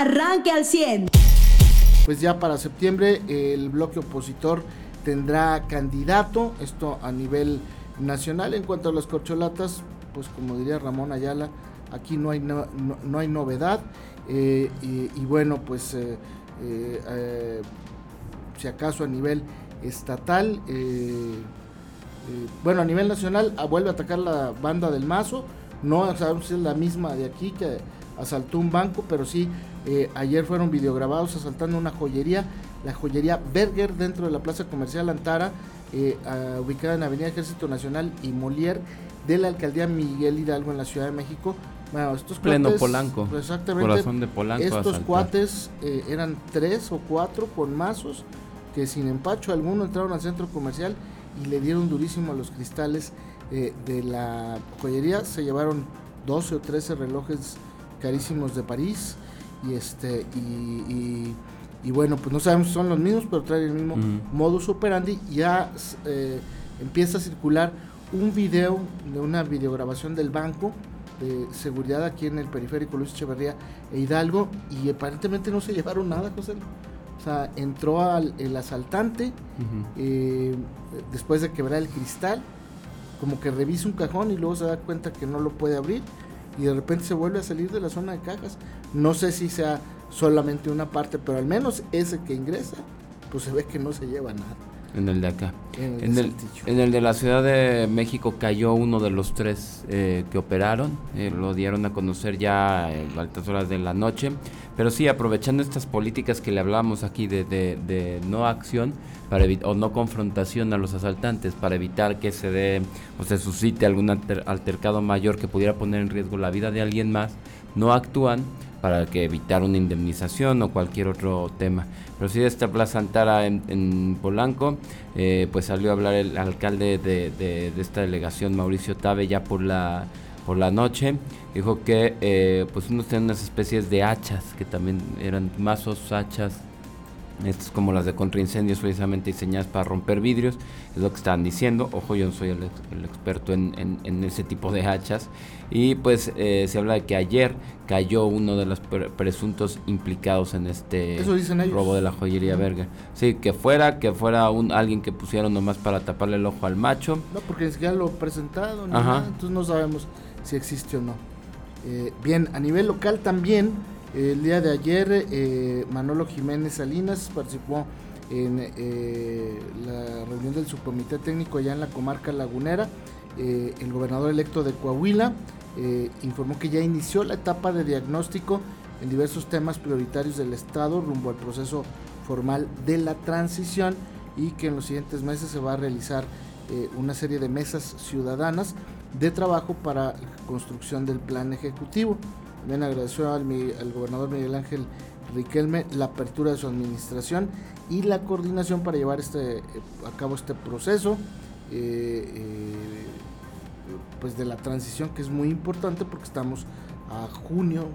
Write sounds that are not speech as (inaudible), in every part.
arranque al 100. Pues ya para septiembre el bloque opositor tendrá candidato, esto a nivel nacional. En cuanto a las corcholatas, pues como diría Ramón Ayala, aquí no hay, no, hay novedad. Eh, y, bueno, pues eh, eh, si acaso a nivel estatal, bueno, a nivel nacional ah, vuelve a atacar la banda del Mazo. No sabemos si es la misma de aquí que asaltó un banco, pero sí, ayer fueron videograbados asaltando una joyería, la joyería Berger dentro de la plaza comercial Antara, ubicada en Avenida Ejército Nacional y Molière de la alcaldía Miguel Hidalgo en la Ciudad de México. Bueno, estos Pleno Polanco. Pues, exactamente. Corazón de Polanco. Estos cuates eh, eran tres o cuatro con mazos que sin empacho alguno entraron al centro comercial y le dieron durísimo a los cristales eh, de la joyería. Se llevaron 12 o 13 relojes carísimos de París y este y, y, bueno pues no sabemos si son los mismos pero traen el mismo modus operandi. Ya eh, empieza a circular un video de una videograbación del banco de seguridad aquí en el periférico Luis Echeverría e Hidalgo y aparentemente no se (laughs) llevaron nada, José. O sea, entró al, el asaltante eh, después de quebrar el cristal, como que revisa un cajón y luego se da cuenta que no lo puede abrir y de repente se vuelve a salir de la zona de cajas. No sé si sea solamente una parte, pero al menos ese que ingresa, pues se ve que no se lleva nada. En el de acá. En el, en el, de la Ciudad de México cayó uno de los tres eh, que operaron. Eh, lo dieron a conocer ya a altas horas de la noche. Pero sí, aprovechando estas políticas que le hablamos aquí de, de, no acción para o no confrontación a los asaltantes para evitar que se dé o se suscite algún altercado mayor que pudiera poner en riesgo la vida de alguien más, no actúan para que evitar una indemnización o cualquier otro tema. Pero sí de esta Plaza Antara en, Polanco, eh, pues salió a hablar el alcalde de, esta delegación, Mauricio Tabe, ya por la, por la noche. Dijo que eh, pues unos tenían unas especies de hachas, que también eran mazos, hachas, estas como las de contraincendios precisamente diseñadas para romper vidrios, es lo que estaban diciendo. Ojo, yo no soy el, experto en, ese tipo de hachas. Y pues eh, se habla de que ayer cayó uno de los presuntos implicados en este robo de la joyería verga. Sí, que fuera, que fuera un alguien que pusieron nomás para taparle el ojo al macho. No, porque ya lo presentado, entonces no sabemos si existe o no. Eh, bien, a nivel local también el día de ayer, eh, Manolo Jiménez Salinas participó en eh, la reunión del subcomité técnico allá en la comarca lagunera. Eh, el gobernador electo de Coahuila informó que ya inició la etapa de diagnóstico en diversos temas prioritarios del Estado rumbo al proceso formal de la transición y que en los siguientes meses se va a realizar una serie de mesas ciudadanas de trabajo para la construcción del plan ejecutivo. También agradeció al, gobernador Miguel Ángel Riquelme la apertura de su administración y la coordinación para llevar este, eh, a cabo este proceso eh, eh, pues de la transición que es muy importante porque estamos a junio,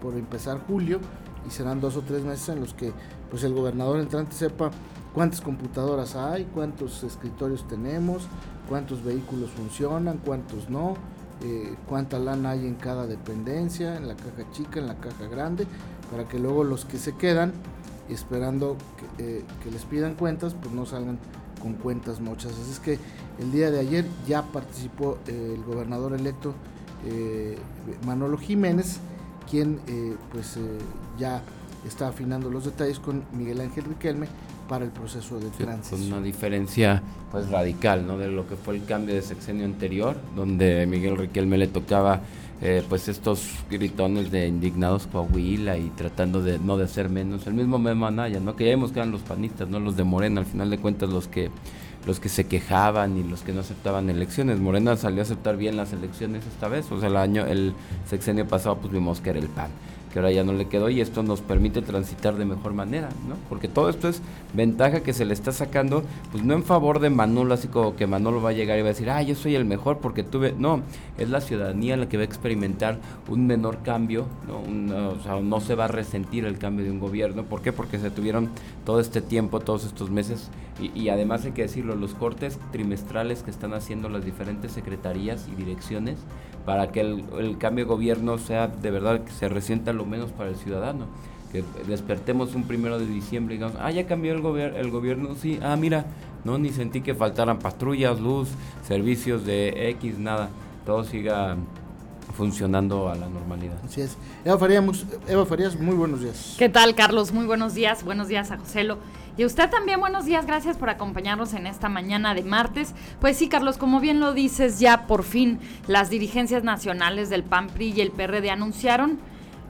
por empezar julio, y serán dos o tres meses en los que pues el gobernador entrante sepa cuántas computadoras hay, cuántos escritorios tenemos, cuántos vehículos funcionan, cuántos no, eh, cuánta lana hay en cada dependencia, en la caja chica, en la caja grande, para que luego los que se quedan esperando que, eh, les pidan cuentas, pues no salgan con cuentas muchas. Así es que el día de ayer ya participó eh, el gobernador electo Manolo Jiménez, quien pues ya está afinando los detalles con Miguel Ángel Riquelme para el proceso de transición. Con una diferencia pues radical, ¿no? De lo que fue el cambio de sexenio anterior, donde Miguel Riquelme le tocaba eh, pues estos gritones de indignados Coahuila y tratando de no de hacer menos. El mismo Memo Anaya, ¿no? Que ya vimos que eran los panistas, no los de Morena, al final de cuentas los que los que se quejaban y los que no aceptaban elecciones. Morena salió a aceptar bien las elecciones esta vez, o sea, el año el sexenio pasado pues vimos que era el PAN que ahora ya no le quedó y esto nos permite transitar de mejor manera, ¿no? Porque todo esto es ventaja que se le está sacando, pues no en favor de Manolo, así como que Manolo va a llegar y va a decir, ah, yo soy el mejor porque tuve, no, es la ciudadanía la que va a experimentar un menor cambio, ¿no? o sea, no se va a resentir el cambio de un gobierno, ¿por qué? Porque se tuvieron todo este tiempo, todos estos meses, y, además hay que decirlo, los cortes trimestrales que están haciendo las diferentes secretarías y direcciones, para que el, cambio de gobierno sea de verdad que se resienta lo menos para el ciudadano. que despertemos un primero de diciembre y digamos, ah, ya cambió el, gobier el gobierno, sí, ah, mira, no, ni sentí que faltaran patrullas, luz, servicios de X, nada, todo siga funcionando a la normalidad. Así es. Eva Farías, Eva Farías, muy buenos días. ¿Qué tal, Carlos? Muy buenos días. Buenos días a Joselo. Y usted también, buenos días, gracias por acompañarnos en esta mañana de martes. Pues sí, Carlos, como bien lo dices, ya por fin las dirigencias nacionales del PAN, PRI y el PRD anunciaron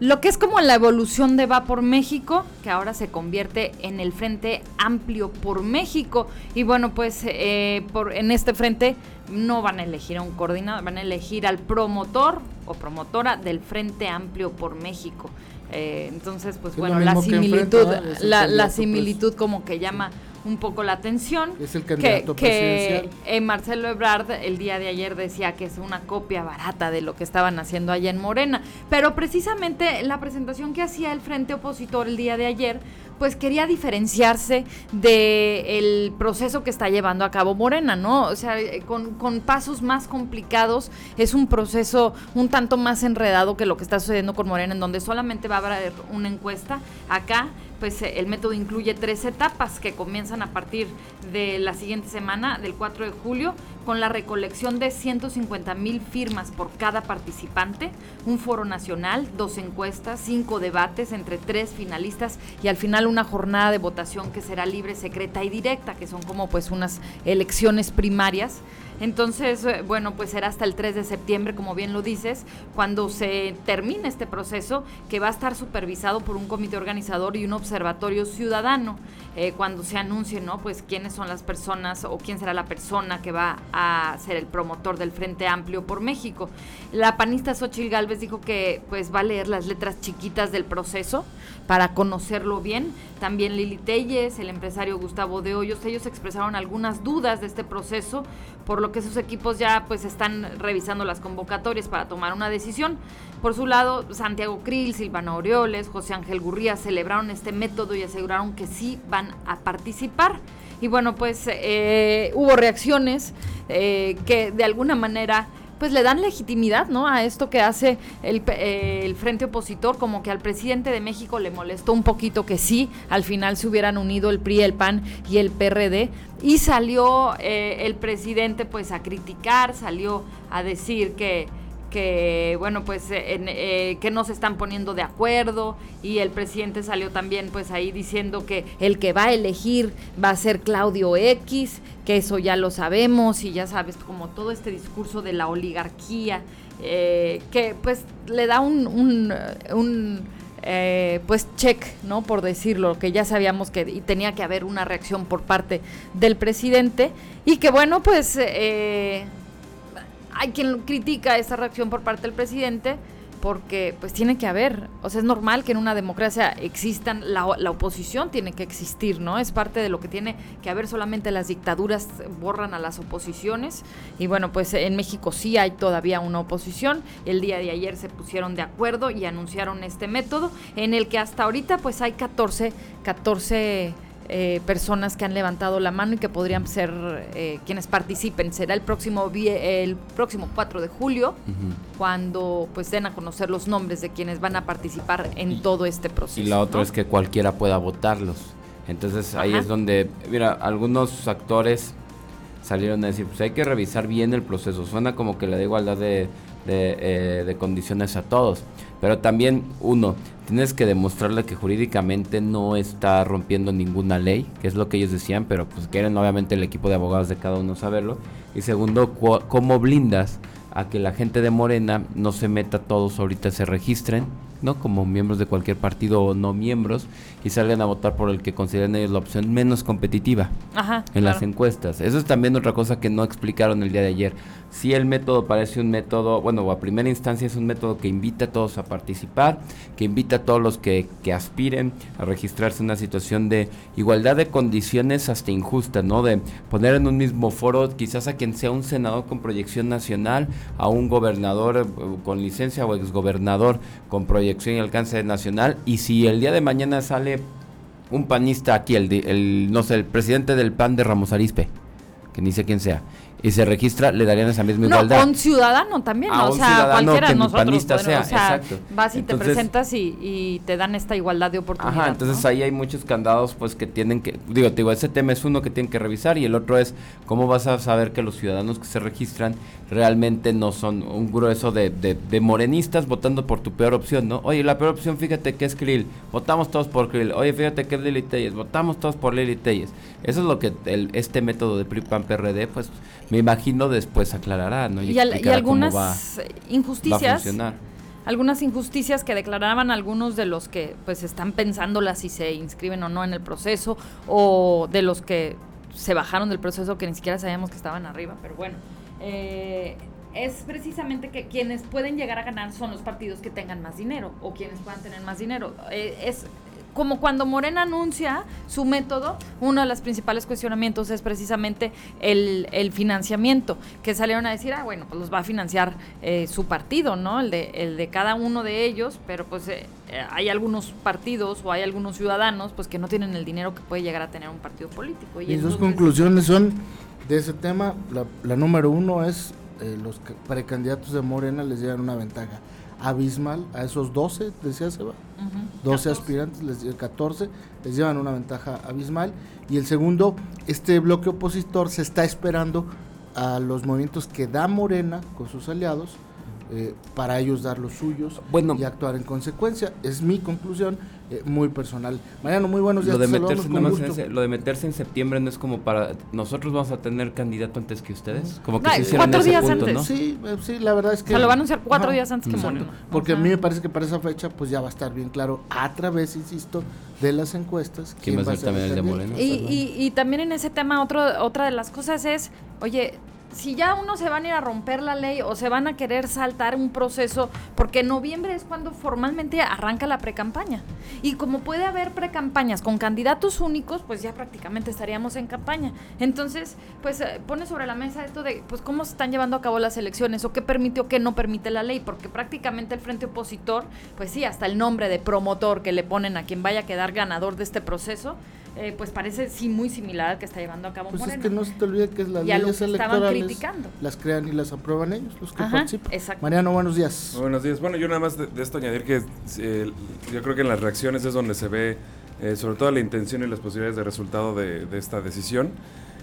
lo que es como la evolución de Va por México, que ahora se convierte en el Frente Amplio por México. Y bueno, pues eh, por, en este frente no van a elegir a un coordinador, van a elegir al promotor o promotora del Frente Amplio por México. Eh, entonces, pues bueno, la similitud, la, la similitud como que llama un poco la atención. Es el candidato que, presidencial. Eh, Marcelo Ebrard el día de ayer decía que es una copia barata de lo que estaban haciendo allá en Morena. Pero precisamente la presentación que hacía el Frente Opositor el día de ayer, pues quería diferenciarse del proceso que está llevando a cabo Morena, ¿no? O sea, eh, con, con, pasos más complicados, es un proceso un tanto más enredado que lo que está sucediendo con Morena, en donde solamente va a haber una encuesta. Acá pues eh, el método incluye tres etapas que comienzan a partir de la siguiente semana, del 4 de julio, con la recolección de 150 mil firmas por cada participante, un foro nacional, dos encuestas, cinco debates entre tres finalistas y al final una jornada de votación que será libre, secreta y directa, que son como pues unas elecciones primarias. Entonces, eh, bueno, pues será hasta el 3 de septiembre, como bien lo dices, cuando se termine este proceso, que va a estar supervisado por un comité organizador y un observatorio ciudadano, eh, cuando se anuncie, ¿no? Pues quiénes son las personas o quién será la persona que va a ser el promotor del Frente Amplio por México. La panista Xochil Gálvez dijo que pues va a leer las letras chiquitas del proceso para conocerlo bien. También Lili Telles, el empresario Gustavo de Hoyos, ellos expresaron algunas dudas de este proceso, por lo que sus equipos ya pues están revisando las convocatorias para tomar una decisión. Por su lado, Santiago Krill, Silvana Orioles, José Ángel Gurría celebraron este método y aseguraron que sí van a participar. Y bueno, pues eh, hubo reacciones eh, que de alguna manera pues le dan legitimidad, ¿no? A esto que hace el, eh, el, frente opositor, como que al presidente de México le molestó un poquito que sí, al final se hubieran unido el PRI, el PAN y el PRD, y salió eh, el presidente pues a criticar, salió a decir que que bueno pues eh, que no se están poniendo de acuerdo. Y el presidente salió también pues ahí diciendo que el que va a elegir va a ser Claudio X que eso ya lo sabemos. Y ya sabes como todo este discurso de la oligarquía eh, que pues le da un, un, eh, pues check, ¿no? Por decirlo, que ya sabíamos que tenía que haber una reacción por parte del presidente. Y que bueno, pues eh, hay quien critica esa reacción por parte del presidente porque pues tiene que haber, o sea, es normal que en una democracia existan, la, la, oposición tiene que existir, ¿no? Es parte de lo que tiene que haber, solamente las dictaduras borran a las oposiciones. Y bueno, pues en México sí hay todavía una oposición, el día de ayer se pusieron de acuerdo y anunciaron este método en el que hasta ahorita pues hay 14, 14 eh, personas que han levantado la mano y que podrían ser eh, quienes participen. Será el próximo el próximo 4 de julio cuando pues den a conocer los nombres de quienes van a participar en todo este proceso. Y la otra es que cualquiera pueda votarlos. Entonces ahí es donde, mira, algunos actores salieron a decir, pues hay que revisar bien el proceso. Suena como que le da igualdad de, de, eh, de condiciones a todos. Pero también, uno, tienes que demostrarle que jurídicamente no está rompiendo ninguna ley, que es lo que ellos decían, pero pues quieren obviamente el equipo de abogados de cada uno saberlo. Y segundo, cómo blindas a que la gente de Morena no se meta todos ahorita, se registren ¿no? Como miembros de cualquier partido o no miembros y salgan a votar por el que consideren ellos la opción menos competitiva en las encuestas. Eso es también otra cosa que no explicaron el día de ayer. Si el método parece un método, bueno, a primera instancia es un método que invita a todos a participar, que invita a todos los que, que aspiren a registrarse en una situación de igualdad de condiciones hasta injusta, ¿no? De poner en un mismo foro quizás a quien sea un senador con proyección nacional, a un gobernador eh, con licencia o exgobernador con proyección proyección y alcance nacional. Y si el día de mañana sale un panista aquí, el, no sé, el presidente del PAN de Ramos Arispe, que ni sé quién sea, y se registra, le darían esa misma igualdad. No, un ciudadano también, o sea, cualquiera de nosotros. sea, o sea, vas y te presentas y, te dan esta igualdad de oportunidades. Ajá, entonces ahí hay muchos candados pues que tienen que, digo, digo, ese tema es uno que tienen que revisar y el otro es cómo vas a saber que los ciudadanos que se registran realmente no son un grueso de, de, morenistas votando por tu peor opción, ¿no? Oye, la peor opción, fíjate que es Krill, votamos todos por Krill. Oye, fíjate que es Lili Telles, votamos todos por Lili Telles. Eso es lo que el, este método de PRI-PAN-PRD, pues me imagino después aclarará, ¿no? Y, algunas injusticias. algunas injusticias que declaraban algunos de los que pues están pensándola si se inscriben o no en el proceso o de los que se bajaron del proceso que ni siquiera sabíamos que estaban arriba, pero bueno. Eh, es precisamente que quienes pueden llegar a ganar son los partidos que tengan más dinero o quienes puedan tener más dinero. Eh, es como cuando Morena anuncia su método, uno de los principales cuestionamientos es precisamente el, financiamiento, que salieron a decir, ah, bueno, pues los va a financiar eh, su partido, ¿no? El de, el de cada uno de ellos, pero pues eh, hay algunos partidos o hay algunos ciudadanos pues que no tienen el dinero que puede llegar a tener un partido político. Y dos conclusiones son de ese tema, la, la número uno es eh, los precandidatos de Morena les llevan una ventaja abismal a esos 12, decía Seba, 12 aspirantes, les, 14, les llevan una ventaja abismal. Y el segundo, este bloque opositor se está esperando a los movimientos que da Morena con sus aliados eh, para ellos dar los suyos y actuar en consecuencia. Es mi conclusión eh, muy personal. Mariano, muy buenos días. Lo de, meterse, lo de meterse en septiembre no es como para... Nosotros vamos a tener candidato antes que ustedes. Como que se cuatro días antes. Sí, eh, sí, la verdad es que... Se lo van a anunciar cuatro días antes que Moreno. Porque a mí me parece que para esa fecha pues ya va a estar bien claro a través, insisto, de las encuestas. ¿Quién, va a ser también el de Moreno? Y, y, y, también en ese tema otro, otra de las cosas es, oye, si ya uno se van a ir a romper la ley o se van a querer saltar un proceso, porque noviembre es cuando formalmente arranca la precampaña. Y como puede haber precampañas con candidatos únicos, pues ya prácticamente estaríamos en campaña. Entonces, pues eh, pone sobre la mesa esto de pues cómo se están llevando a cabo las elecciones o qué permite o qué no permite la ley, porque prácticamente el frente opositor, pues sí, hasta el nombre de promotor que le ponen a quien vaya a quedar ganador de este proceso, eh, pues parece sí muy similar al que está llevando a cabo pues es que no se te olvide que es las leyes electorales las crean y las aprueban ellos, los que participan. Mariano, buenos días. Buenos días. Bueno, yo nada más de, esto añadir que eh, yo creo que en las reacciones es donde se ve eh, sobre todo la intención y las posibilidades de resultado de, esta decisión.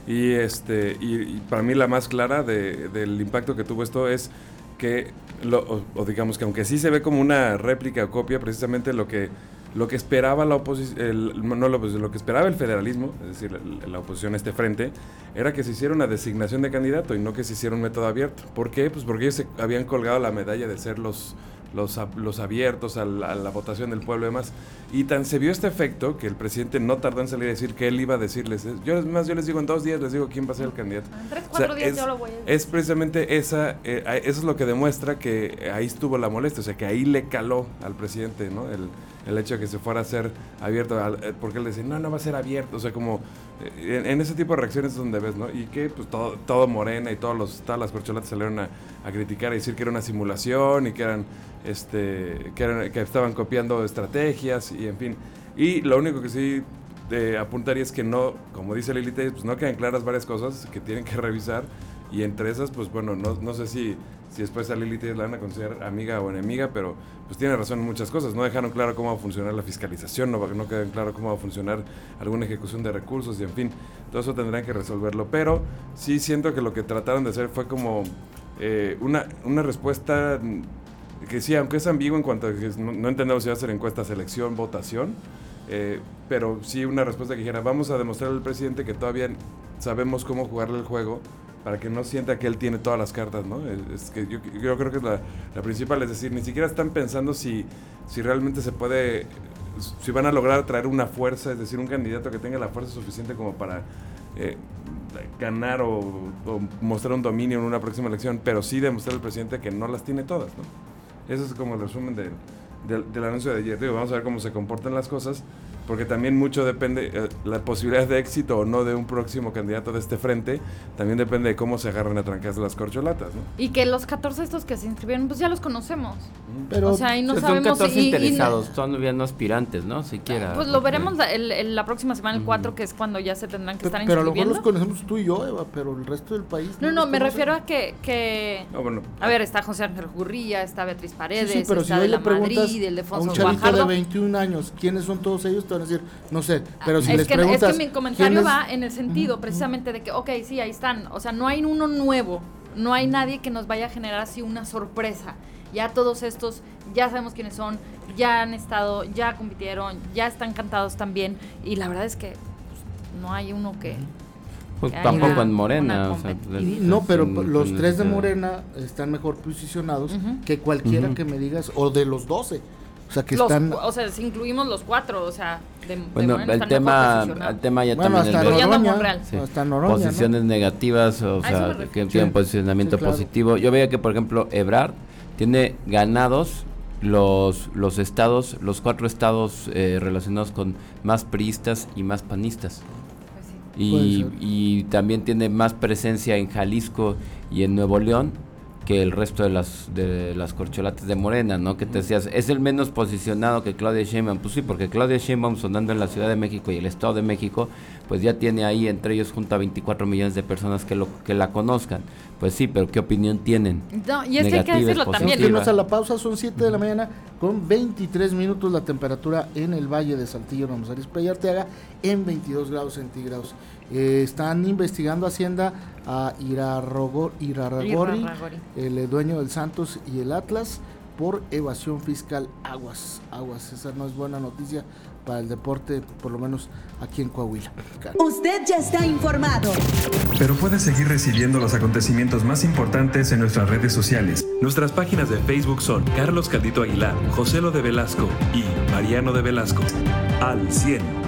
Y, este, y, para mí la más clara del impacto que tuvo esto es que, lo, o digamos que aunque sí se ve como una réplica o copia, precisamente lo que lo que esperaba la oposición, no lo, lo que esperaba el federalismo, es decir, la, oposición a este frente, era que se hiciera una designación de candidato y no que se hiciera un método abierto. ¿Por qué? Pues porque ellos se habían colgado la medalla de ser los, los, los abiertos a la, votación del pueblo y demás. Y tan se vio este efecto que el presidente no tardó en salir a decir que él iba a decirles. Yo, más, yo les digo en dos días, les digo quién va a ser el candidato. En tres, cuatro días es, yo lo voy a decir. Es precisamente esa, eh, eso es lo que demuestra que ahí estuvo la molestia, o sea, que ahí le caló al presidente, ¿no? El, el hecho de que se fuera a ser abierto, eh, porque él decía, no, no va a ser abierto, o sea, como eh, en, ese tipo de reacciones es donde ves, ¿no? Y que pues todo, todo Morena y todos los, todas las corcholatas salieron a, a, criticar y decir que era una simulación y que eran, este, que, eran, que estaban copiando estrategias y en fin. Y lo único que sí de apuntaría es que no, como dice Lili, pues no quedan claras varias cosas que tienen que revisar y entre esas, pues bueno, no, no sé si si después a Lili la van a considerar amiga o enemiga, pero pues tiene razón en muchas cosas. No dejaron claro cómo va a funcionar la fiscalización, no, no quedan claro cómo va a funcionar alguna ejecución de recursos y en fin, todo eso tendrán que resolverlo. Pero sí siento que lo que trataron de hacer fue como eh, una, una respuesta que sí, aunque es ambiguo en cuanto a que no, entendemos si va a ser encuesta, selección, votación, eh, pero sí una respuesta que dijera, vamos a demostrar al presidente que todavía sabemos cómo jugarle el juego para que no sienta que él tiene todas las cartas, ¿no? Es, que yo, creo que es la, principal, es decir, ni siquiera están pensando si, si realmente se puede, si van a lograr traer una fuerza, es decir, un candidato que tenga la fuerza suficiente como para eh, ganar o, mostrar un dominio en una próxima elección, pero sí demostrar al presidente que no las tiene todas, ¿no? Eso es como el resumen de, del, anuncio de ayer. vamos a ver cómo se comportan las cosas, porque también mucho depende, eh, la posibilidad de éxito o no de un próximo candidato de este frente, también depende de cómo se agarran a trancas las corcholatas. ¿no? Y que los 14 estos que se inscribieron, pues ya los conocemos. Pero, o sea, y no sabemos son 14 interesados, son bien aspirantes, ¿no? Siquiera. Pues lo veremos la, la próxima semana, el 4, que es cuando ya se tendrán que estar inscribiendo. Pero a lo mejor los conocemos tú y yo, Eva, pero el resto del país. No, no, me refiero a que. que a ver, está José Ángel Gurría, está Beatriz Paredes, sí, pero está si de la Madrid, el de a un chavito de 21 años, ¿quiénes son todos ellos? Te van a decir, no sé, pero si les preguntas... Es que mi comentario va en el sentido precisamente de que, ok, sí, ahí están, o sea, no hay uno nuevo, no hay nadie que nos vaya a generar así una sorpresa. Ya todos estos, ya sabemos quiénes son, ya han estado, ya compitieron, ya están cantados también, y la verdad es que pues, no hay uno que... Pues tampoco en Morena. O sea, no, pero los tres de Morena están mejor posicionados que cualquiera que me digas, o de los doce. O sea, que están... O sea, si incluimos los cuatro, o sea, de, bueno, el tema, el tema ya también hasta el Noroña, sí. posiciones negativas, o sea, que tienen posicionamiento positivo. Yo veía que, por ejemplo, Ebrard tiene ganados los, los estados, los cuatro estados eh, relacionados con más priistas y más panistas. Pues y, y también tiene más presencia en Jalisco y en Nuevo León que el resto de las de las corcholates de Morena, ¿no? Que te decías, es el menos posicionado que Claudia Sheinbaum. Pues sí, porque Claudia Sheinbaum sonando en la Ciudad de México y el Estado de México, pues ya tiene ahí entre ellos junto a 24 millones de personas que lo que la conozcan. Pues sí, pero ¿qué opinión tienen? No, y es que hay que decirlo también. a la pausa, son 7 de la mañana con 23 minutos la temperatura en el Valle de Saltillo, Ramos Arizpe Arteaga en 22 grados centígrados. Eh, están investigando Hacienda a Irarragori, el dueño del Santos y el Atlas, por evasión fiscal. Aguas, aguas. Esa no es buena noticia para el deporte, por lo menos aquí en Coahuila. Usted ya está informado. Pero puede seguir recibiendo los acontecimientos más importantes en nuestras redes sociales. Nuestras páginas de Facebook son Carlos Caldito Aguilar, José Lo de Velasco y Mariano de Velasco. Al 100.